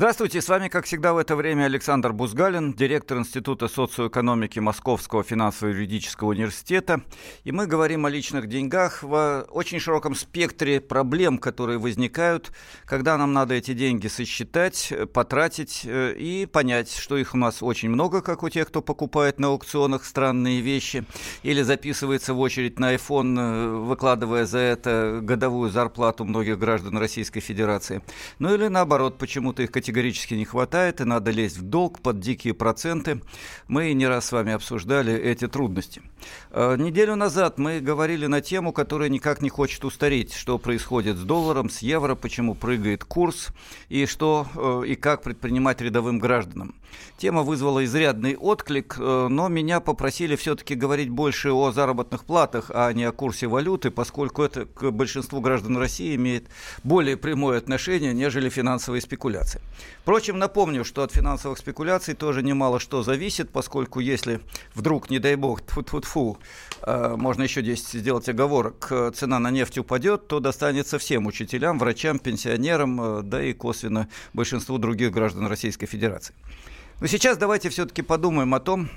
Здравствуйте, с вами, как всегда, в это время Александр Бузгалин, директор Института социоэкономики Московского финансово-юридического университета. И мы говорим о личных деньгах в очень широком спектре проблем, которые возникают, когда нам надо эти деньги сосчитать, потратить э, и понять, что их у нас очень много, как у тех, кто покупает на аукционах странные вещи, или записывается в очередь на iPhone, э, выкладывая за это годовую зарплату многих граждан Российской Федерации. Ну или наоборот, почему-то их категорически не хватает, и надо лезть в долг под дикие проценты. Мы не раз с вами обсуждали эти трудности. Э, неделю назад мы говорили на тему, которая никак не хочет устареть, что происходит с долларом, с евро, почему прыгает курс, и что э, и как предпринимать рядовым гражданам. Тема вызвала изрядный отклик, э, но меня попросили все-таки говорить больше о заработных платах, а не о курсе валюты, поскольку это к большинству граждан России имеет более прямое отношение, нежели финансовые спекуляции. Впрочем, напомню, что от финансовых спекуляций тоже немало что зависит, поскольку если вдруг, не дай бог, тьфу -тьфу -тьфу, э, можно еще 10 сделать оговорок, э, цена на нефть упадет, то достанется всем учителям, врачам, пенсионерам, да и косвенно большинству других граждан Российской Федерации. Но сейчас давайте все-таки подумаем о том,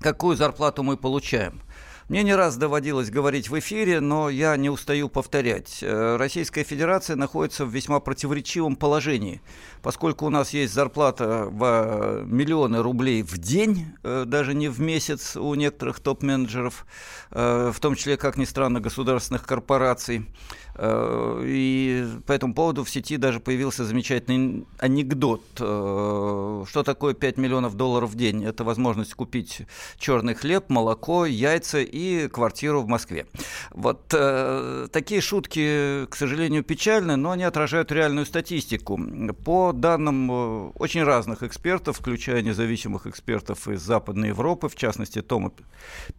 какую зарплату мы получаем – мне не раз доводилось говорить в эфире, но я не устаю повторять. Э, Российская Федерация находится в весьма противоречивом положении, поскольку у нас есть зарплата в э, миллионы рублей в день, э, даже не в месяц у некоторых топ-менеджеров, в том числе, как ни странно, государственных корпораций. Э, и по этому поводу в сети даже появился замечательный анекдот. Э, что такое 5 миллионов долларов в день? Это возможность купить черный хлеб, молоко, яйца и квартиру в Москве. Вот э, такие шутки, к сожалению, печальны, но они отражают реальную статистику. По данным очень разных экспертов, включая независимых экспертов из Западной Европы, в частности Тома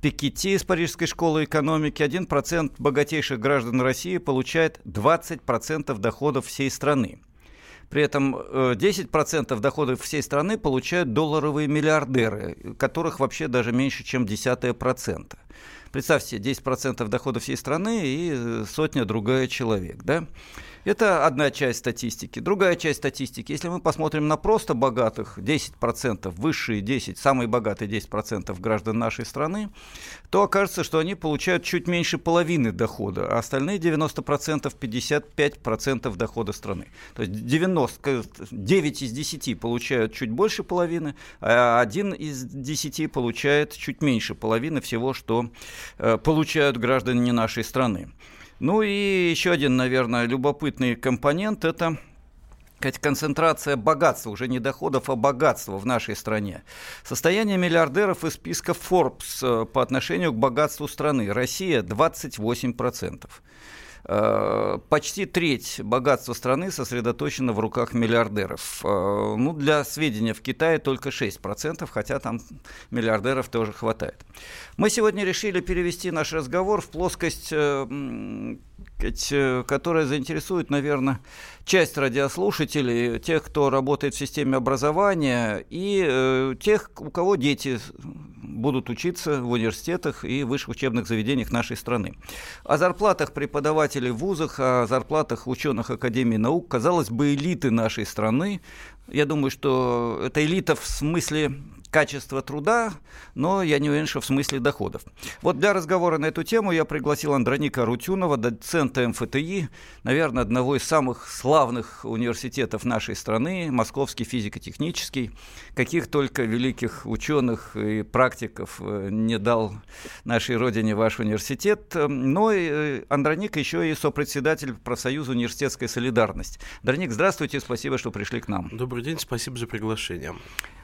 Пикетти из Парижской школы экономики, 1% богатейших граждан России получает 20% доходов всей страны. При этом 10% э, доходов всей страны получают долларовые миллиардеры, которых вообще даже меньше, чем десятое процента. Представьте, 10% доходов всей страны и э, сотня другая человек. Да? Это одна часть статистики. Другая часть статистики, если мы посмотрим на просто богатых 10%, высшие 10, самые богатые 10% граждан нашей страны, то окажется, что они получают чуть меньше половины дохода, а остальные 90% 55% дохода страны. То есть 90, 9 из 10 получают чуть больше половины, а один из 10 получает чуть меньше половины всего, что э, получают граждане нашей страны. Ну и еще один, наверное, любопытный компонент – это концентрация богатства, уже не доходов, а богатства в нашей стране. Состояние миллиардеров из списка Forbes э, по отношению к богатству страны. Россия 28%. Э, почти треть богатства страны сосредоточена в руках миллиардеров. Э, ну, для сведения, в Китае только 6%, хотя там миллиардеров тоже хватает. Мы сегодня решили перевести наш разговор в плоскость, э, которая заинтересует, наверное, часть радиослушателей, тех, кто работает в системе образования, и тех, у кого дети будут учиться в университетах и высших учебных заведениях нашей страны. О зарплатах преподавателей в вузах, о зарплатах ученых Академии наук, казалось бы, элиты нашей страны. Я думаю, что это элита в смысле качества труда, но я не уверен, что в смысле доходов. Вот для разговора на эту тему я пригласил Андроника Рутюнова, доцента МФТИ, наверное, одного из самых славных университетов нашей страны, Московский физико-технический. Каких только великих ученых и практиков э, не дал нашей родине ваш университет. Но и э, Андроник еще и сопредседатель профсоюза «Университетская солидарность». Андроник, здравствуйте, спасибо, что пришли к нам. Добрый день, спасибо за приглашение.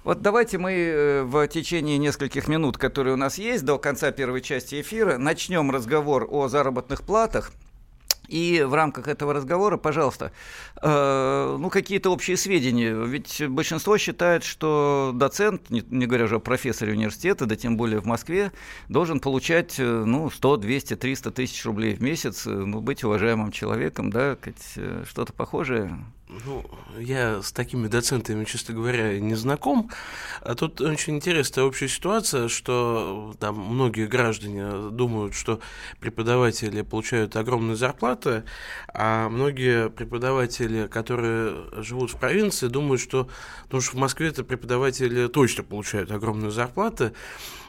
Вот давайте мы э, в течение нескольких минут, которые у нас есть до конца первой части эфира, начнем разговор о заработных платах. И в рамках этого разговора, пожалуйста, э, ну какие-то общие сведения. Ведь большинство считает, что доцент, не, не говоря уже о профессоре университета, да тем более в Москве, должен получать э, ну, 100, 200, 300 тысяч рублей в месяц, э, ну, быть уважаемым человеком, да, что-то похожее Ну, я с такими доцентами, честно говоря, не знаком. А тут очень интересная общая ситуация, что там многие граждане думают, что преподаватели получают огромные зарплаты, а многие преподаватели, которые живут в провинции, думают, что, потому что в Москве это преподаватели точно получают огромные зарплаты,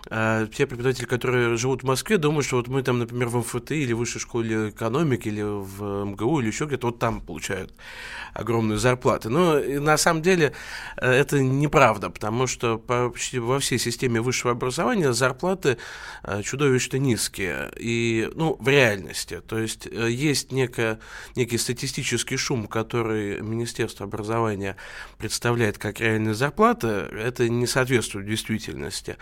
а те преподаватели, которые живут в Москве, думают, что вот мы там, например, в МФТ или в высшей школе экономики, или в МГУ, или еще где-то, вот там получают огромные зарплаты. Но на самом деле э, это неправда, потому что почти во всей системе высшего образования зарплаты э, чудовищно низкие. И, ну, в реальности. То есть э, есть некое, некий статистический шум, который Министерство образования представляет как реальные зарплаты. Это не соответствует действительности.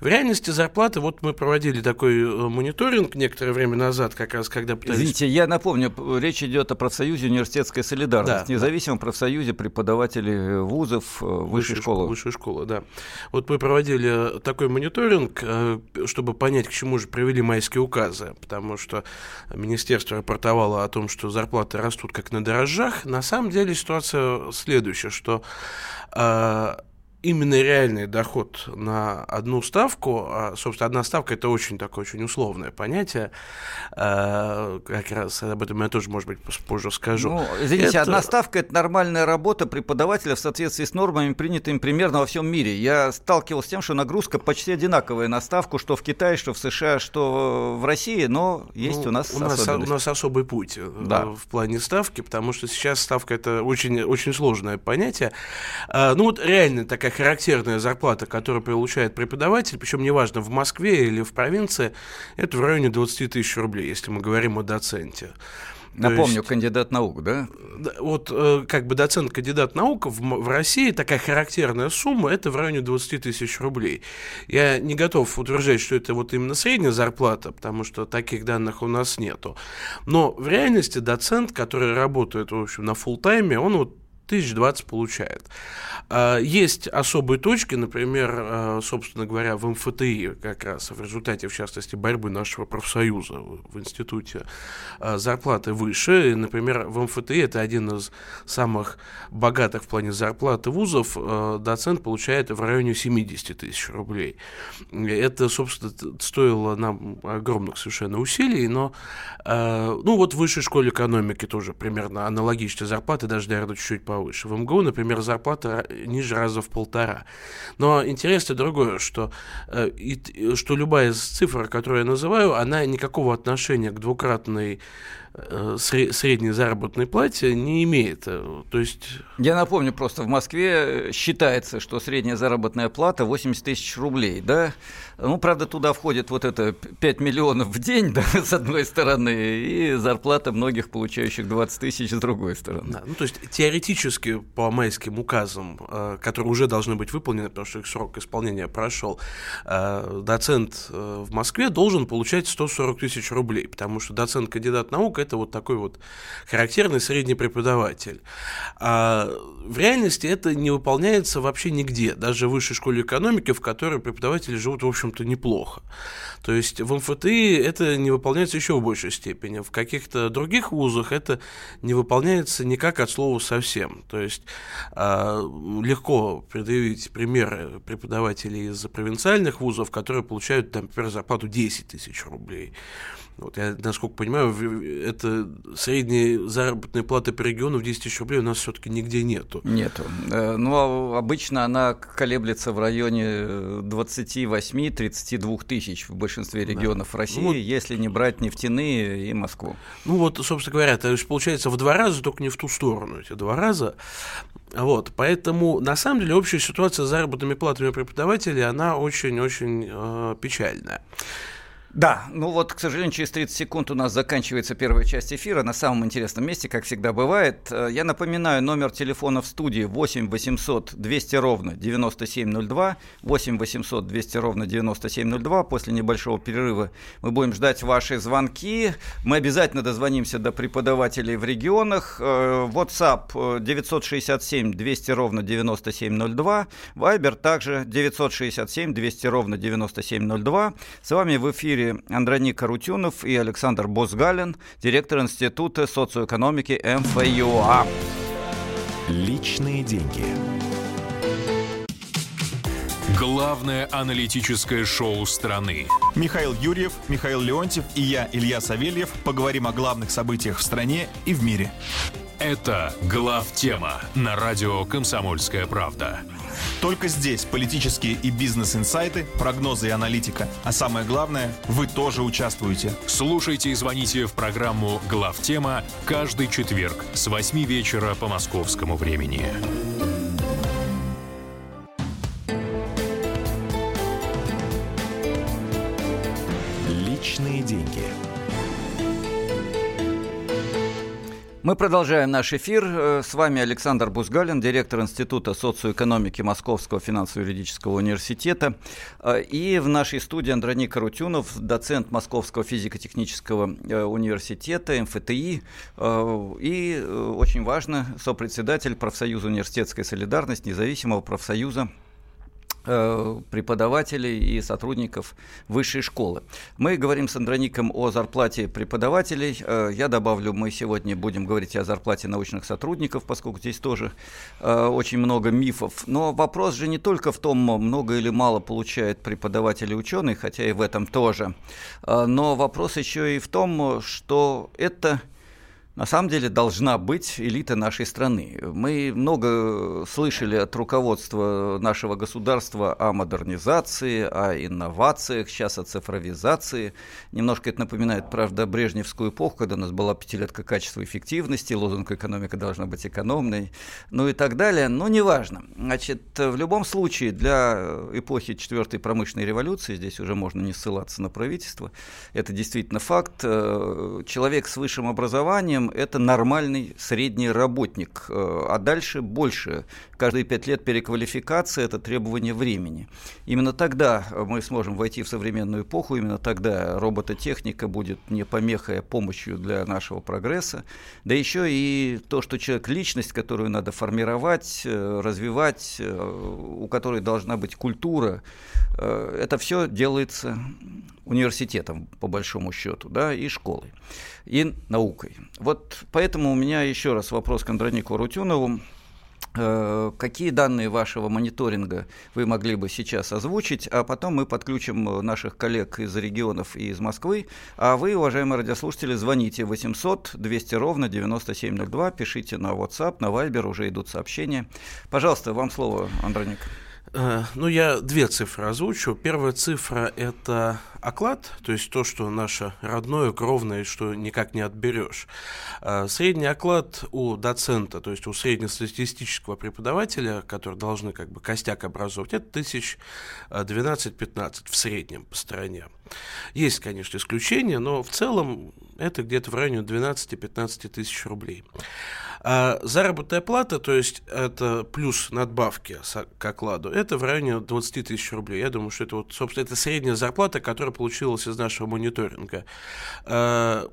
В реальности зарплаты, вот мы проводили такой мониторинг некоторое время назад, как раз когда пытались... Извините, я напомню, речь идет о профсоюзе университетской солидарности. Да независимом профсоюзе преподавателей вузов э, высшей, высшей школы. Высшей школы, да. Вот мы проводили такой мониторинг, э, чтобы понять, к чему же привели майские указы, потому что министерство рапортовало о том, что зарплаты растут как на дрожжах. На самом деле ситуация следующая, что э, именно реальный доход на одну ставку, а, собственно, одна ставка это очень такое очень условное понятие, а, как раз об этом я тоже, может быть, позже скажу. Ну, извините, это... одна ставка это нормальная работа преподавателя в соответствии с нормами, принятыми примерно во всем мире. Я сталкивался с тем, что нагрузка почти одинаковая на ставку, что в Китае, что в США, что в России, но есть ну, у нас у нас, у нас особый путь э, да. в плане ставки, потому что сейчас ставка это очень, очень сложное понятие. А, ну вот реально такая характерная зарплата, которую получает преподаватель, причем неважно, в Москве или в провинции, это в районе 20 тысяч рублей, если мы говорим о доценте. Напомню, есть, кандидат наук, да? Вот э, как бы доцент кандидат наук в, в России такая характерная сумма это в районе 20 тысяч рублей. Я не готов утверждать, что это вот именно средняя зарплата, потому что таких данных у нас нету. Но в реальности доцент, который работает, в общем, на фул тайме он вот 1020 получает. А, есть особые точки, например, а, собственно говоря, в МФТИ как раз в результате, в частности, борьбы нашего профсоюза в институте а, зарплаты выше. Например, в МФТИ это один из самых богатых в плане зарплаты вузов. Доцент получает в районе 70 тысяч рублей. Это, собственно, стоило нам огромных совершенно усилий, но ну вот в высшей школе экономики тоже примерно аналогичные зарплаты, даже, наверное, чуть-чуть повыше. В МГУ, например, зарплата ниже раза в полтора. Но интересно другое, что, э, и, что любая из цифр, которую я называю, она никакого отношения к двукратной Э, средней заработной плате не имеет. Э, то есть... Я напомню, просто в Москве считается, что средняя заработная плата 80 тысяч рублей, да? Ну, правда, туда входит вот это 5 миллионов в день, да, с одной стороны, и зарплата многих, получающих 20 тысяч, с другой стороны. Да, ну, то есть теоретически по майским указам, э, которые уже должны быть выполнены, потому что их срок исполнения прошел, доцент в Москве должен получать 140 тысяч рублей, потому что доцент-кандидат наук это вот такой вот характерный средний преподаватель. А в реальности это не выполняется вообще нигде, даже в высшей школе экономики, в которой преподаватели живут, в общем-то, неплохо. То есть в МФТИ это не выполняется еще в большей степени. В каких-то других вузах это не выполняется никак от слова совсем. То есть э, легко предъявить примеры преподавателей из провинциальных вузов, которые получают, там, например, зарплату 10 тысяч рублей. Вот я, насколько понимаю, это средняя заработная плата по региону в 10 тысяч рублей у нас все-таки нигде нету. Нету. Э, ну, а обычно она колеблется в районе 28-32 тысяч в большинстве регионов да. России, ну, вот, если не брать нефтяные и Москву. Ну вот, собственно говоря, это получается в два раза, только не в ту сторону эти два раза. Вот, поэтому на самом деле общая ситуация с заработными платами преподавателей, она очень-очень э, печальная. Да, ну вот, к сожалению, через 30 секунд у нас заканчивается первая часть эфира на самом интересном месте, как всегда бывает. Э, я напоминаю, номер телефона в студии 8 800 200 ровно 9702, 8 800 200 ровно 9702. После небольшого перерыва мы будем ждать ваши звонки. Мы обязательно дозвонимся до преподавателей в регионах. Э, WhatsApp 967 200 ровно 9702, Viber также 967 200 ровно 9702. С вами в эфире эфире Андроник Карутюнов и Александр Босгалин, директор Института социоэкономики МФЮА. Личные деньги. Главное аналитическое шоу страны. Михаил Юрьев, Михаил Леонтьев и я, Илья Савельев, поговорим о главных событиях в стране и в мире. Это «Глав тема» на радио «Комсомольская правда». Только здесь политические и бизнес-инсайты, прогнозы и аналитика. А самое главное, вы тоже участвуете. Слушайте и звоните в программу «Глав тема» каждый четверг с 8 вечера по московскому времени. Личные деньги. Мы продолжаем наш эфир. Э, с вами Александр Бузгалин, директор Института социоэкономики Московского финансово-юридического университета. Э, и в нашей студии Андроник Карутюнов, доцент Московского физико-технического э, университета, МФТИ. И, очень важно, сопредседатель профсоюза «Университетская солидарность», независимого профсоюза преподавателей и сотрудников высшей школы. Мы говорим с Андроником о зарплате преподавателей. Э, я добавлю, мы сегодня будем говорить о зарплате научных сотрудников, поскольку здесь тоже э, очень много мифов. Но вопрос же не только в том, много или мало получает преподаватель и ученый, хотя и в этом тоже. Но вопрос еще и в том, что это на самом деле должна быть элита нашей страны. Мы много слышали от руководства нашего государства о модернизации, о инновациях, сейчас о цифровизации. Немножко это напоминает, правда, брежневскую эпоху, когда у нас была пятилетка качества и эффективности, лозунг экономика должна быть экономной, ну и так далее. Но неважно. Значит, в любом случае, для эпохи четвертой промышленной революции, здесь уже можно не ссылаться на правительство, это действительно факт, э, человек с высшим образованием среднем это нормальный средний работник, э, а дальше больше. Каждые пять лет переквалификация – это требование времени. Именно тогда мы сможем войти в современную эпоху, именно тогда робототехника будет не помехой, а помощью для нашего прогресса. Да еще и то, что человек – личность, которую надо формировать, э, развивать, э, у которой должна быть культура, это все делается университетом, по большому счету, да, и школой, и наукой. Вот поэтому у меня еще раз вопрос к Андронику Рутюнову. Э, какие данные вашего мониторинга вы могли бы сейчас озвучить, а потом мы подключим наших коллег из регионов и из Москвы, а вы, уважаемые радиослушатели, звоните 800 200 ровно 9702, пишите на WhatsApp, на Viber, уже идут сообщения. Пожалуйста, вам слово, Андроник. Э, ну, я две цифры озвучу. Первая цифра – это оклад, то есть то, что наше родное, кровное, что никак не отберешь. Э, средний оклад у доцента, то есть у среднестатистического преподавателя, который должны как бы костяк образовывать, это тысяч 12-15 в среднем по стране. Есть, конечно, исключения, но в целом это где-то в районе 12-15 тысяч рублей. А заработная плата, то есть это плюс надбавки к окладу, это в районе 20 тысяч рублей. Я думаю, что это вот, собственно, это средняя зарплата, которая получилась из нашего мониторинга. А,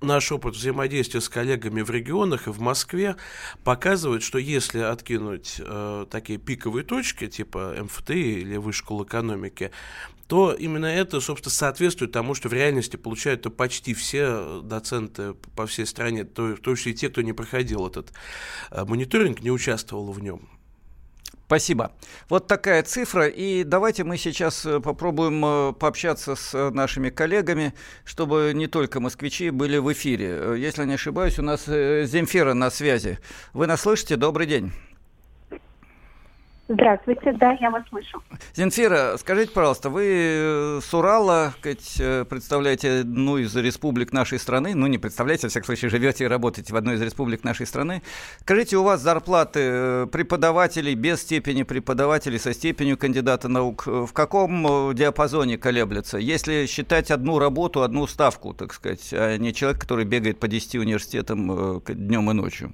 наш опыт взаимодействия с коллегами в регионах и в Москве показывает, что если откинуть э, такие пиковые точки, типа МФТ или Высшей экономики, то именно это, собственно, соответствует тому, что в реальности получают -то почти все доценты по всей стране, то, то есть и те, кто не проходил этот э, мониторинг, не участвовал в нем. Спасибо. Вот такая цифра. И давайте мы сейчас э, попробуем э, пообщаться с нашими коллегами, чтобы не только москвичи были в эфире. Если не ошибаюсь, у нас Земфира на связи. Вы нас слышите? Добрый день. Здравствуйте, да, я вас слышу. Зинфира, скажите, пожалуйста, вы э, с Урала э, представляете одну из республик нашей страны, ну не представляете, во всяком случае, живете и работаете в одной из республик нашей страны. Скажите, у вас зарплаты э, преподавателей без степени преподавателей, со степенью кандидата наук, в каком диапазоне колеблется? Если считать одну работу, одну ставку, так сказать, а не человек, который бегает по 10 университетам днем и ночью?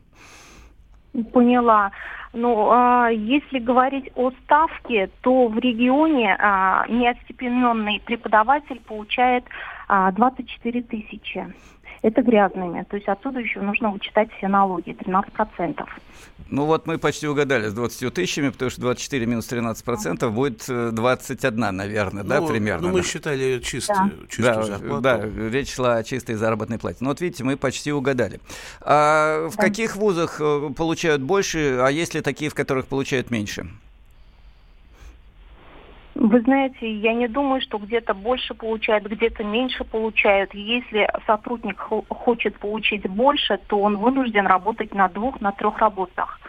Поняла. Ну, а, если говорить о ставке, то в регионе а, неостепененный преподаватель получает а, 24 тысячи. Это грязными. То есть отсюда еще нужно вычитать все налоги, 13%. Ну вот мы почти угадали с 20 тысячами, потому что 24 минус 13 процентов будет 21, э, наверное, ну, да, примерно. Ну, мы да. считали чистую, да. чистую да, зарплату. Да, речь шла о чистой заработной плате. Ну вот видите, мы почти угадали. А в да. каких вузах э, получают больше, а есть ли такие, в которых получают меньше? Вы знаете, я не думаю, что где-то больше получают, где-то меньше получают. Если сотрудник хочет получить больше, то он вынужден работать на двух, на трех работах.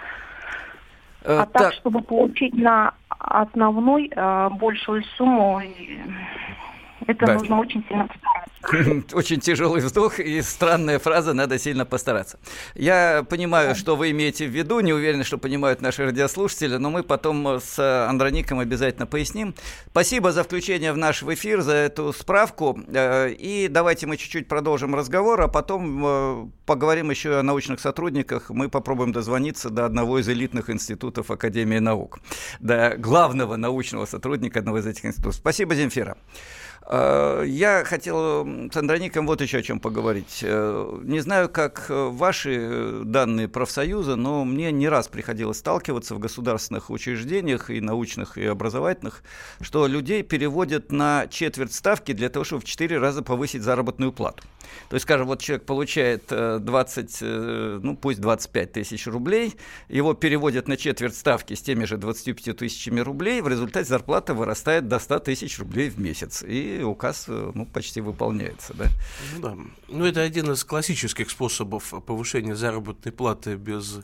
Э, а так, так, чтобы получить на основной э, большую сумму, это да. нужно очень сильно постараться. Очень тяжелый вздох и странная фраза «надо сильно постараться». Я понимаю, что вы имеете в виду, не уверен, что понимают наши радиослушатели, но мы потом с Андроником обязательно поясним. Спасибо за включение в наш эфир, за эту справку. Э, и давайте мы чуть-чуть продолжим разговор, а потом э, поговорим еще о научных сотрудниках. Мы попробуем дозвониться до одного из элитных институтов Академии наук, до главного научного сотрудника одного из этих институтов. Спасибо, Земфира. Э, я хотел с Андроником вот еще о чем поговорить. Э, не знаю, как э, ваши данные профсоюза, но мне не раз приходилось сталкиваться в государственных учреждениях и научных, и образовательных, что людей переводят на четверть ставки для того, чтобы в четыре раза повысить заработную плату. То есть, скажем, вот человек получает 20, ну пусть 25 тысяч рублей, его переводят на четверть ставки с теми же 25 тысячами рублей, в результате зарплата вырастает до 100 тысяч рублей в месяц. И указ э, ну, почти выполняется. Да? Ну, да. ну, это один из классических способов повышения заработной платы без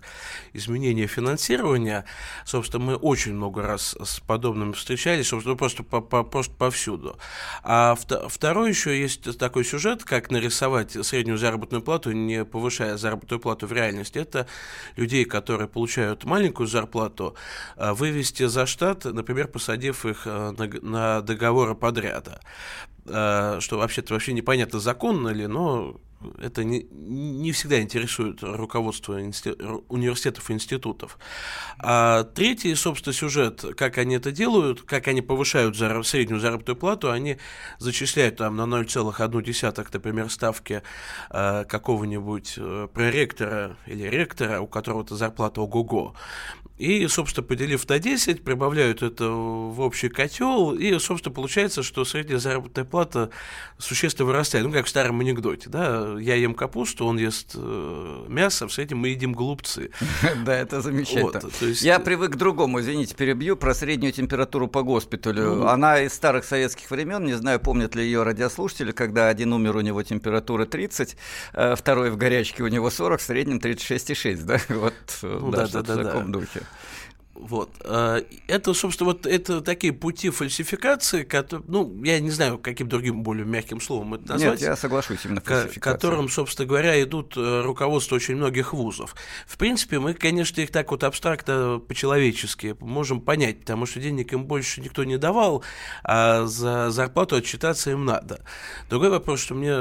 изменения финансирования. Собственно, мы очень много раз с подобным встречались, собственно, просто, по, по, просто повсюду. А второй еще есть такой сюжет, как нарисовать среднюю заработную плату, не повышая заработную плату в реальности. Это людей, которые получают маленькую зарплату, а вывести за штат, например, посадив их на, на договоры подряда. Э, что вообще-то вообще непонятно, законно ли, но это не, не всегда интересует руководство инсти... университетов и институтов. А третий, собственно, сюжет, как они это делают, как они повышают зар... среднюю заработную плату, они зачисляют там на 0,1, например, ставки э, какого-нибудь проректора или ректора, у которого-то зарплата ого-го. И, собственно, поделив на 10, прибавляют это в общий котел, и, собственно, получается, что средняя заработная плата существенно вырастает. Ну, как в старом анекдоте, да, я ем капусту, он ест э, мясо, в среднем мы едим голубцы. Да, это замечательно. Я привык к другому, извините, перебью, про среднюю температуру по госпиталю. Ну. Она из старых советских времен, не знаю, помнят ли ее радиослушатели, когда один умер, у него температура 30, э, второй в горячке у него 40, в среднем 36,6, да, вот, э, ну да, в таком духе. Вот. А, это, собственно, вот это такие пути фальсификации, которые, ну, я не знаю, каким другим более мягким словом это назвать. Нет, я соглашусь, именно фальсификация. которым, собственно говоря, идут э, руководство очень многих вузов. В принципе, мы, конечно, их так вот абстрактно, по-человечески можем понять, потому что денег им больше никто не давал, а за зарплату отчитаться им надо. Другой вопрос, что мне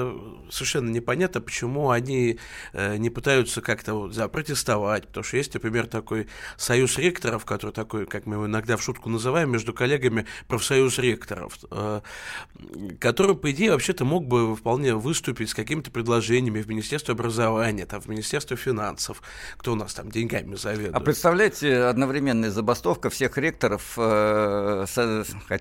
совершенно непонятно, почему они э, не пытаются как-то вот запротестовать, потому что есть, например, такой союз ректоров, ректоров, который такой, как мы его иногда в шутку называем, между коллегами профсоюз ректоров, э, который, по идее, вообще-то мог бы вполне выступить с какими-то предложениями в Министерство образования, там, в Министерство финансов, кто у нас там деньгами заведует. А представляете, одновременная забастовка всех ректоров, э,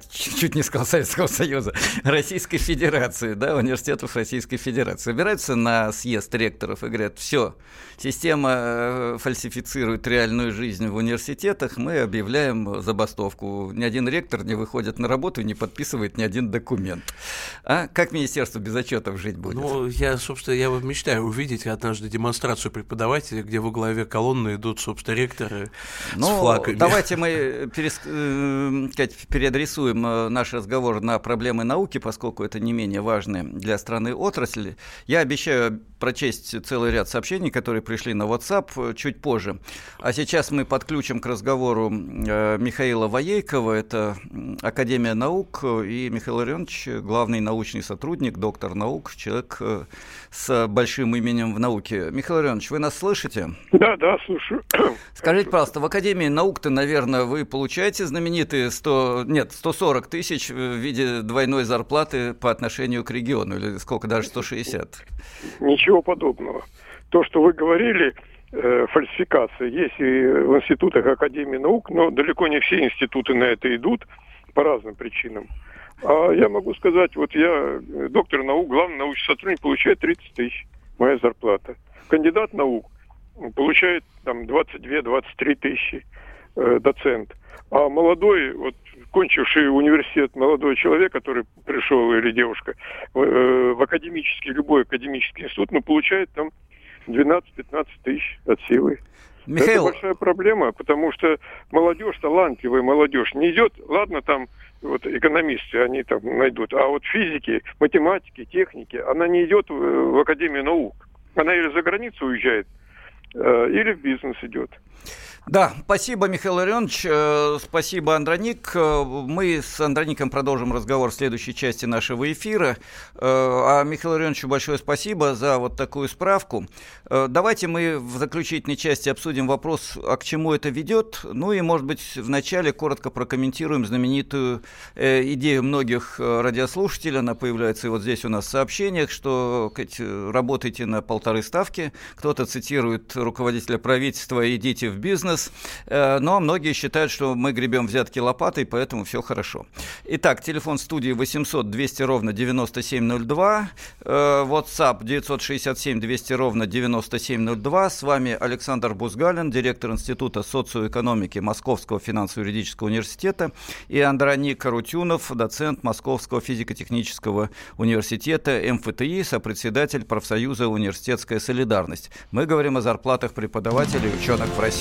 чуть не сказал Советского Союза, Российской Федерации, да, университетов Российской Федерации, собираются на съезд ректоров и говорят, все, система э, фальсифицирует реальную жизнь в университетах, регионах мы объявляем забастовку. Ни один ректор не выходит на работу и не подписывает ни один документ. А как министерство без отчетов жить будет? Ну, я, собственно, я мечтаю увидеть однажды демонстрацию преподавателей, где во главе колонны идут, собственно, ректоры ну, с флагами. Давайте мы перес... Э, переадресуем э, наш разговор на проблемы науки, поскольку это не менее важные для страны отрасли. Я обещаю прочесть целый ряд сообщений, которые пришли на WhatsApp э, чуть позже. А сейчас мы подключим к разговору э, Михаила Воейкова, это Академия наук, и Михаил Ильич, главный научный сотрудник, доктор наук, человек э, с большим именем в науке. Михаил Иванович, вы нас слышите? Да, да, слушаю. Скажите, пожалуйста, в Академии наук-то, наверное, вы получаете знаменитые 100, нет, 140 тысяч в виде двойной зарплаты по отношению к региону, или сколько, даже 160? Ничего подобного. То, что вы говорили, э, фальсификация есть и в институтах Академии наук, но далеко не все институты на это идут по разным причинам. А я могу сказать, вот я э, доктор наук, главный научный сотрудник, получает 30 тысяч, моя зарплата. Кандидат наук получает там 22-23 тысячи, э, доцент. А молодой, вот кончивший университет молодой человек, который пришел, или девушка, в, э, в академический, любой академический институт, ну, получает там 12-15 тысяч от силы. Михаил... Это большая проблема, потому что молодежь, талантливая молодежь, не идет, ладно, там вот экономисты, они там найдут, а вот физики, математики, техники, она не идет в, в Академию наук. Она или за границу уезжает, э, или в бизнес идет. Да, спасибо, Михаил Ильич, э, спасибо, Андроник. Э, мы с Андроником продолжим разговор в следующей части нашего эфира. Э, а Михаилу Ильичу большое спасибо за вот такую справку. Давайте мы в заключительной части обсудим вопрос, а к чему это ведет. Ну и, может быть, вначале коротко прокомментируем знаменитую идею многих радиослушателей. Она появляется и вот здесь у нас в сообщениях, что работайте на полторы ставки. Кто-то цитирует руководителя правительства «идите в бизнес», э, но многие считают, что мы гребем взятки лопатой, поэтому все хорошо. Итак, телефон студии 800 200 ровно 9702, э, WhatsApp 967 200 ровно 9702. С вами Александр Бузгалин, директор Института социоэкономики Московского финансово-юридического университета, и Андроник Карутюнов, доцент Московского физико-технического университета МФТИ, сопредседатель профсоюза «Университетская солидарность». Мы говорим о зарплатах преподавателей и ученых в России.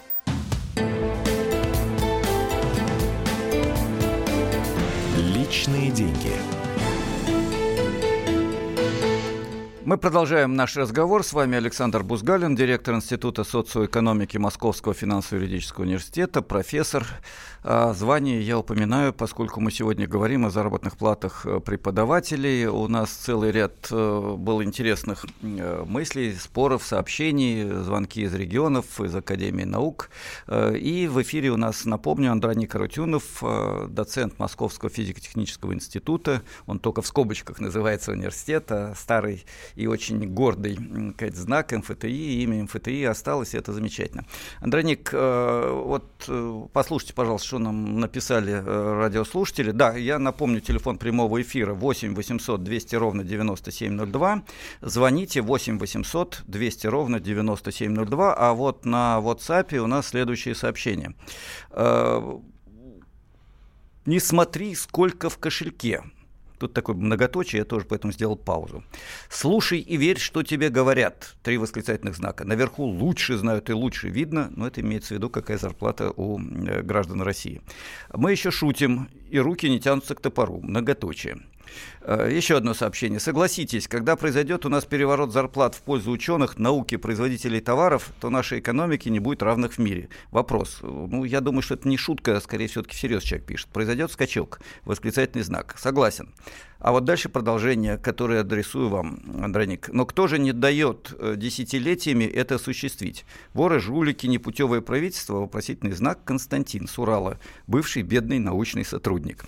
Мы продолжаем наш разговор. С вами Александр Бузгалин, директор Института социоэкономики Московского финансово-юридического университета, профессор. А, звание я упоминаю, поскольку мы сегодня говорим о заработных платах э, преподавателей. У нас целый ряд э, был интересных э, мыслей, споров, сообщений, звонки из регионов, из Академии наук. И в эфире у нас, напомню, Андроник Карутюнов, доцент Московского физико-технического института. Он только в скобочках называется университет, а старый и очень гордый сказать, знак МФТИ, имя МФТИ осталось, и это замечательно. Андроник, э, вот э, послушайте, пожалуйста, что нам написали э, радиослушатели. Да, я напомню, телефон прямого эфира 8 800 200 ровно 9702. Звоните 8 800 200 ровно 9702. А вот на WhatsApp у нас следующее сообщение. Не смотри, сколько в кошельке. Тут такое многоточие, я тоже поэтому сделал паузу. «Слушай и верь, что тебе говорят». Три восклицательных знака. Наверху лучше знают и лучше видно, но это имеется в виду, какая зарплата у э, граждан России. Мы еще шутим, и руки не тянутся к топору. Многоточие. Э, еще одно сообщение. Согласитесь, когда произойдет у нас переворот зарплат в пользу ученых, науки, производителей товаров, то нашей экономике не будет равных в мире. Вопрос. Ну, я думаю, что это не шутка, а скорее все-таки всерьез человек пишет. Произойдет скачок. Восклицательный знак. Согласен. А вот дальше продолжение, которое адресую вам, Андроник. Но кто же не дает э, десятилетиями это осуществить? Воры, жулики, непутевое правительство, вопросительный знак Константин Сурала, бывший бедный научный сотрудник.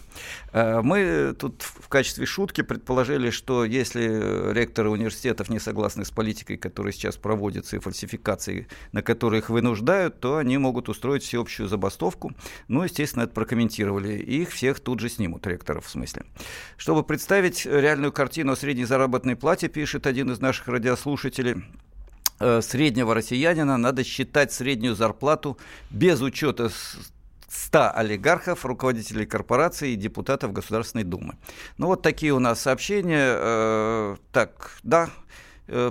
Э, мы тут в качестве шутки предположили, что если ректоры университетов не согласны с политикой, которая сейчас проводится, и фальсификацией, на которые их вынуждают, то они могут устроить всеобщую забастовку. Ну, естественно, это прокомментировали. И их всех тут же снимут, ректоров в смысле. Чтобы представить представить реальную картину о средней заработной плате, пишет один из наших радиослушателей, э, среднего россиянина надо считать среднюю зарплату без учета 100 олигархов, руководителей корпораций и депутатов Государственной Думы. Ну вот такие у нас сообщения. Э, так, да,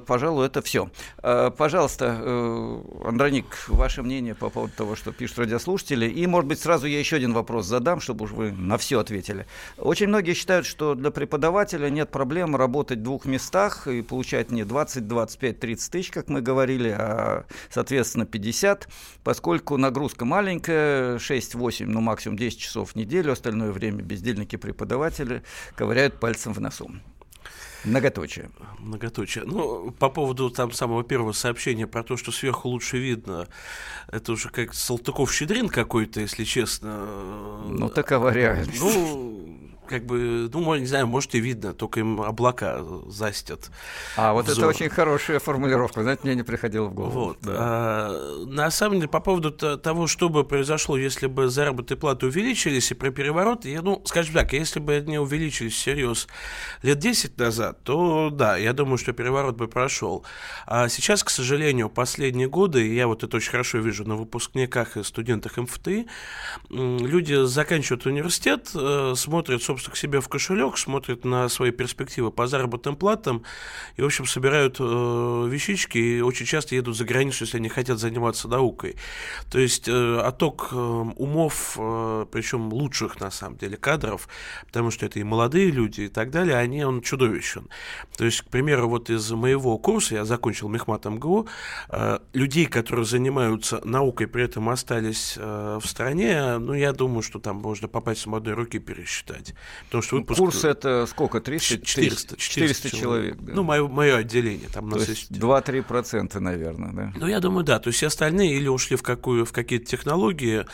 пожалуй, это все. Э, пожалуйста, э, Андроник, ваше мнение по поводу того, что пишут радиослушатели. И, может быть, сразу я еще один вопрос задам, чтобы уж вы на все ответили. Очень многие считают, что для преподавателя нет проблем работать в двух местах и получать не 20, 25, 30 тысяч, как мы говорили, а, соответственно, 50, поскольку нагрузка маленькая, 6-8, ну, максимум 10 часов в неделю, остальное время бездельники-преподаватели ковыряют пальцем в носу. Многоточие. Многоточие. Ну, по поводу там самого первого сообщения про то, что сверху лучше видно, это уже как Салтыков-Щедрин какой-то, если честно. Ну, такова реальность. Ну, как бы, ну, не знаю, может и видно, только им облака застят. А, вот взор. это очень хорошая формулировка, знаете, мне не приходило в голову. Вот. Да. А, на самом деле, по поводу того, что бы произошло, если бы заработные платы увеличились и про переворот, я, ну, скажем так, если бы они увеличились всерьез лет 10 назад, то да, я думаю, что переворот бы прошел. А сейчас, к сожалению, последние годы, и я вот это очень хорошо вижу на выпускниках и студентах МФТИ, люди заканчивают университет, э, смотрят, собственно, к себе в кошелек, смотрят на свои перспективы по заработным платам и, в общем, собирают э, вещички и очень часто едут за границу, если они хотят заниматься наукой. То есть э, отток э, умов, э, причем лучших, на самом деле, кадров, потому что это и молодые люди и так далее, они, он чудовищен. То есть, к примеру, вот из моего курса, я закончил Мехмат МГУ, э, людей, которые занимаются наукой, при этом остались э, в стране, ну, я думаю, что там можно попасть с одной руки пересчитать. Потому что выпуск... Курс это сколько? 300? 400. 400, 400 человек. человек да. Ну, мое, мое отделение. Там то есть 2-3%, наверное, да? Ну, я думаю, да. То есть все остальные или ушли в, какую, в какие-то технологии,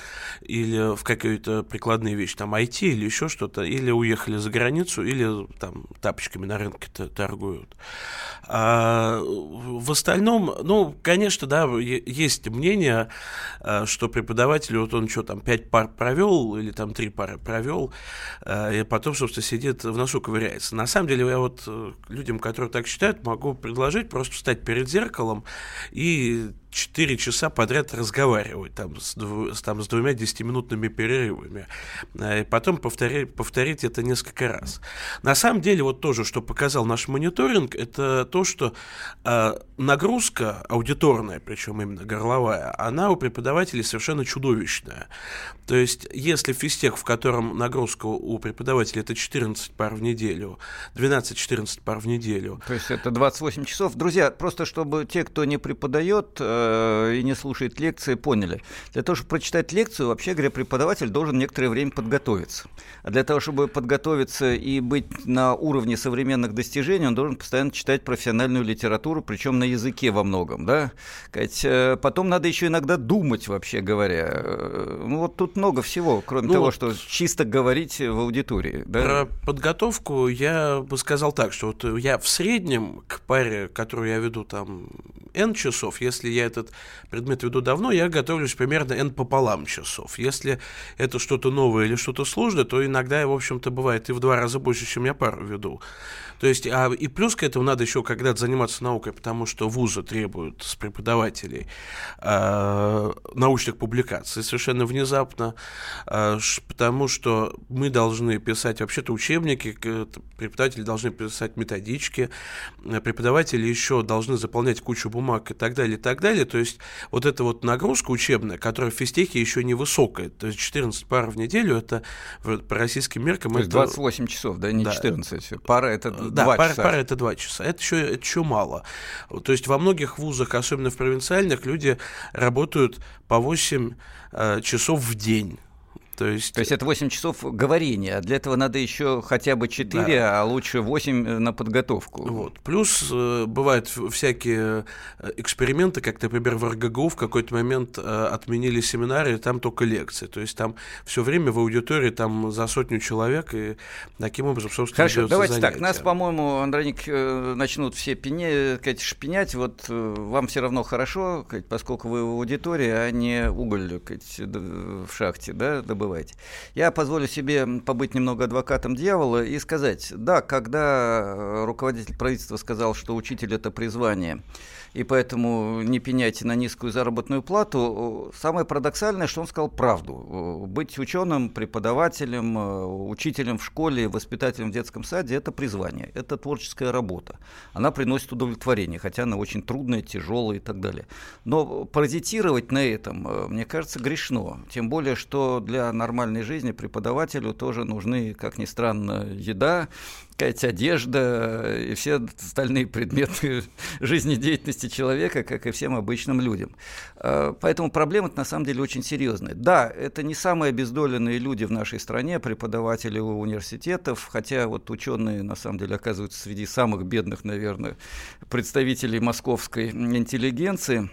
или в какие-то прикладные вещи, там IT или еще что-то, или уехали за границу, или там тапочками на рынке торгуют. А в остальном, ну, конечно, да, есть мнение, а, что преподаватель, вот он что там, 5 пар провел, или там 3 пары провел, а, и потом, собственно, сидит в носу ковыряется. На самом деле, я вот э, людям, которые так считают, могу предложить просто встать перед зеркалом и 4 часа подряд разговаривать там с, дв, там, с двумя десятиминутными перерывами. Э, и потом повторить, повторить это несколько раз. На самом деле, вот тоже, что показал наш мониторинг, это то, что э, нагрузка аудиторная, причем именно горловая, она у преподавателей совершенно чудовищная. То есть, если физтех, в котором нагрузка у преподавателя это 14 пар в неделю, 12-14 пар в неделю. То есть, это 28 часов. Друзья, просто чтобы те, кто не преподает, Э, и не слушает лекции, поняли. Для того, чтобы прочитать лекцию, вообще говоря, преподаватель должен некоторое время подготовиться. А для того, чтобы подготовиться и быть на уровне современных достижений, он должен постоянно читать профессиональную литературу, причем на языке во многом. Да? Э, потом надо еще иногда думать, вообще говоря. Э, ну вот тут много всего, кроме ну, того, что чисто говорить в аудитории. Да? Про подготовку я бы сказал так, что вот я в среднем к паре, которую я веду там N часов, если я этот предмет веду давно, я готовлюсь примерно N пополам часов. Если это что-то новое или что-то сложное, то иногда, в общем-то, бывает и в два раза больше, чем я пару веду. То есть, а, и плюс к этому надо еще когда-то заниматься наукой, потому что вузы требуют с преподавателей э, научных публикаций совершенно внезапно, э, потому что мы должны писать вообще-то учебники, преподаватели должны писать методички, преподаватели еще должны заполнять кучу бумаг и так далее, и так далее. То есть, вот эта вот нагрузка учебная, которая в физтехе еще не высокая, то есть 14 пар в неделю, это по российским меркам... То это... 28 часов, да, не да. 14. Пара это да, пара, часа. пара это два часа. Это еще, это еще мало. То есть во многих вузах, особенно в провинциальных, люди работают по 8 э, часов в день. То есть... То есть это 8 часов говорения, а для этого надо еще хотя бы 4, да. а лучше 8 э, на подготовку. Вот. Плюс э, бывают всякие э, эксперименты, как, например, в РГГУ в какой-то момент э, отменили семинары, там только лекции. То есть там все время в аудитории там за сотню человек, и таким образом, собственно, Хорошо, давайте занятия. так. Нас, по-моему, Андроник, э, начнут все пене, сказать, шпинять. Вот э, вам все равно хорошо, сказать, поскольку вы в аудитории, а не уголь сказать, в шахте, да, добываете забывайте. Я позволю себе побыть немного адвокатом дьявола и сказать, да, когда э, руководитель правительства сказал, что учитель это призвание, и поэтому не пеняйте на низкую заработную плату. Самое парадоксальное, что он сказал правду. Быть ученым, преподавателем, учителем в школе, воспитателем в детском саде – это призвание, это творческая работа. Она приносит удовлетворение, хотя она очень трудная, тяжелая и так далее. Но паразитировать на этом, мне кажется, грешно. Тем более, что для нормальной жизни преподавателю тоже нужны, как ни странно, еда, какая-то одежда и все остальные предметы жизнедеятельности человека, как и всем обычным людям. А, поэтому проблема на самом деле очень серьезная. Да, это не самые обездоленные люди в нашей стране, преподаватели университетов, хотя вот ученые на самом деле оказываются среди самых бедных, наверное, представителей московской интеллигенции.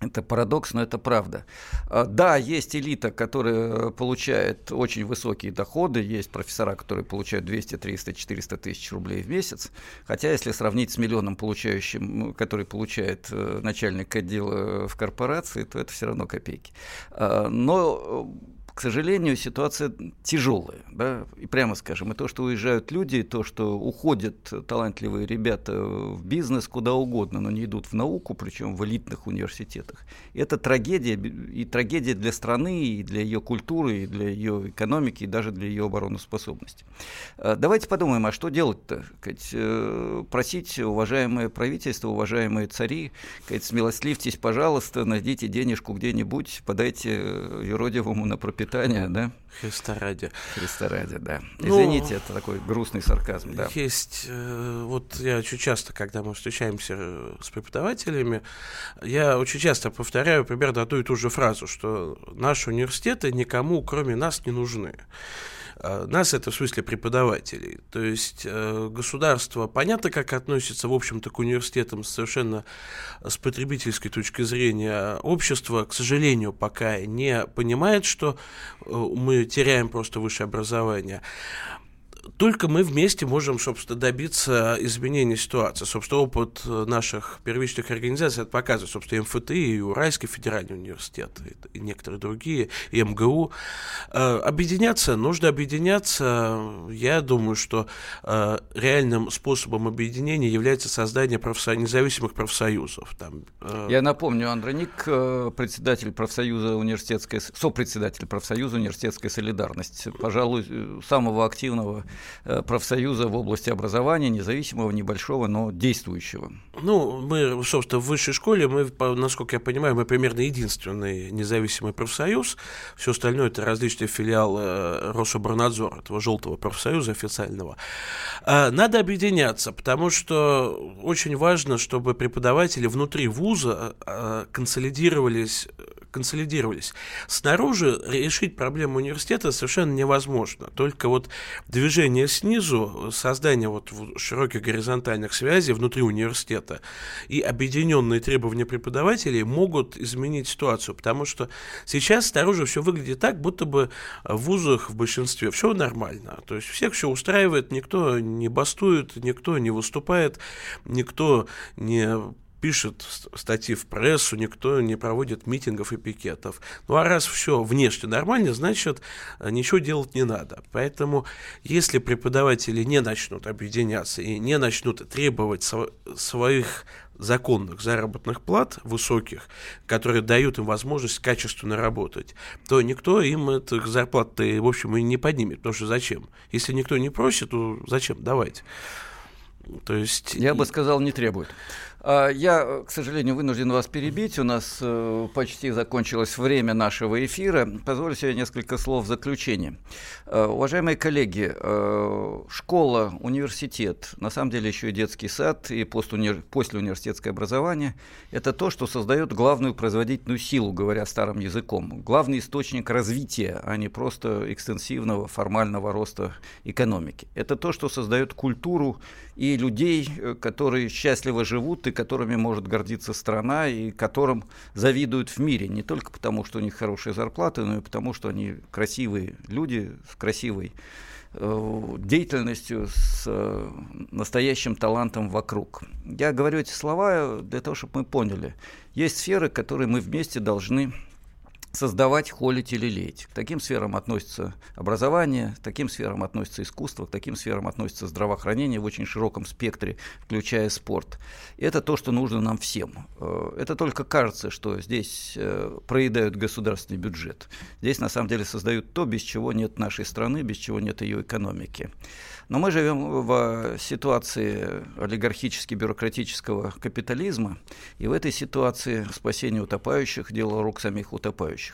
Это парадокс, но это правда. А, да, есть элита, которая получает очень высокие доходы, есть профессора, которые получают 200, 300, 400 тысяч рублей в месяц, хотя если сравнить с миллионом получающим, который получает э, начальник отдела в корпорации, то это все равно копейки. А, но к сожалению, ситуация тяжелая, да, и прямо скажем, и то, что уезжают люди, и то, что уходят талантливые ребята в бизнес куда угодно, но не идут в науку, причем в элитных университетах, это трагедия, и трагедия для страны, и для ее культуры, и для ее экономики, и даже для ее обороноспособности. А, давайте подумаем, а что делать-то? Э, просить уважаемое правительство, уважаемые цари, смилостливьтесь, пожалуйста, найдите денежку где-нибудь, подайте э, юродивому на пропитание питания, да? Христа ради. Христа ради, да. Ну, Извините, ну, это такой грустный сарказм, да. Есть, э, вот я очень часто, когда мы встречаемся э, с преподавателями, я очень часто повторяю примерно одну и ту же фразу, что наши университеты никому, кроме нас, не нужны. А, нас это в смысле преподавателей. То есть э, государство понятно, как относится, в общем-то, к университетам совершенно с потребительской точки зрения. Общество, к сожалению, пока не понимает, что э, мы теряем просто высшее образование только мы вместе можем, собственно, добиться изменения ситуации. Собственно, опыт наших первичных организаций это показывает, собственно, МФТ и Уральский федеральный университет, и некоторые другие, и МГУ. Э, объединяться, нужно объединяться. Я думаю, что э, реальным способом объединения является создание профсо... независимых профсоюзов. Там, э, Я напомню, Андроник, председатель профсоюза университетской, сопредседатель профсоюза университетской солидарности, пожалуй, самого активного Э, профсоюза в области образования, независимого, небольшого, но действующего? Ну, мы, собственно, в высшей школе, мы, насколько я понимаю, мы примерно единственный независимый профсоюз. Все остальное это различные филиалы э, Рособорнадзора, этого желтого профсоюза официального. А, надо объединяться, потому что очень важно, чтобы преподаватели внутри вуза э, консолидировались консолидировались. Снаружи решить проблему университета совершенно невозможно. Только вот движение снизу, создание вот широких горизонтальных связей внутри университета и объединенные требования преподавателей могут изменить ситуацию, потому что сейчас снаружи все выглядит так, будто бы в вузах в большинстве все нормально. То есть всех все устраивает, никто не бастует, никто не выступает, никто не пишет статьи в прессу, никто не проводит митингов и пикетов. Ну а раз все внешне нормально, значит, э, ничего делать не надо. Поэтому, если преподаватели не начнут объединяться и не начнут требовать св- своих законных заработных плат высоких, которые дают им возможность качественно работать, то никто им этих зарплат, в общем, и не поднимет. Потому что зачем? Если никто не просит, то зачем? Давайте. То есть... Я бы сказал, не требует. А, я, к сожалению, вынужден вас перебить. У нас э, почти закончилось время нашего эфира. Позвольте себе несколько слов в заключение. Э, уважаемые коллеги, э, школа, университет, на самом деле еще и детский сад и послеуниверситетское образование – это то, что создает главную производительную силу, говоря старым языком. Главный источник развития, а не просто экстенсивного формального роста экономики. Это то, что создает культуру и людей, которые счастливо живут и которыми может гордиться страна и которым завидуют в мире. Не только потому, что у них хорошие зарплаты, но и потому, что они красивые люди с красивой э, деятельностью, с э, настоящим талантом вокруг. Я говорю эти слова для того, чтобы мы поняли. Есть сферы, которые мы вместе должны создавать, холить или леять. К таким сферам относится образование, к таким сферам относится искусство, к таким сферам относится здравоохранение в очень широком спектре, включая спорт. И это то, что нужно нам всем. Э, это только кажется, что здесь э, проедают государственный бюджет. Здесь на самом деле создают то, без чего нет нашей страны, без чего нет ее экономики. Но мы живем в ситуации олигархически-бюрократического капитализма, и в этой ситуации спасение утопающих – дело рук самих утопающих.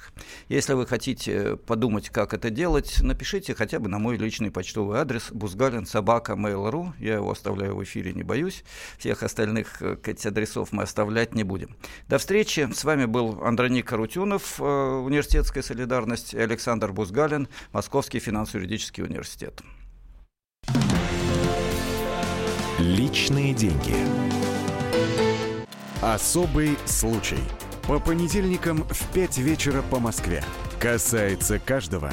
Если вы хотите подумать, как это делать, напишите хотя бы на мой личный почтовый адрес бузгалин собака mail.ru. Я его оставляю в эфире, не боюсь. Всех остальных эти адресов мы оставлять не будем. До встречи. С вами был Андроник Карутюнов, э, Университетская солидарность, и Александр Бузгалин, Московский финансово-юридический университет. Личные деньги. Особый случай. По понедельникам в 5 вечера по Москве. Касается каждого.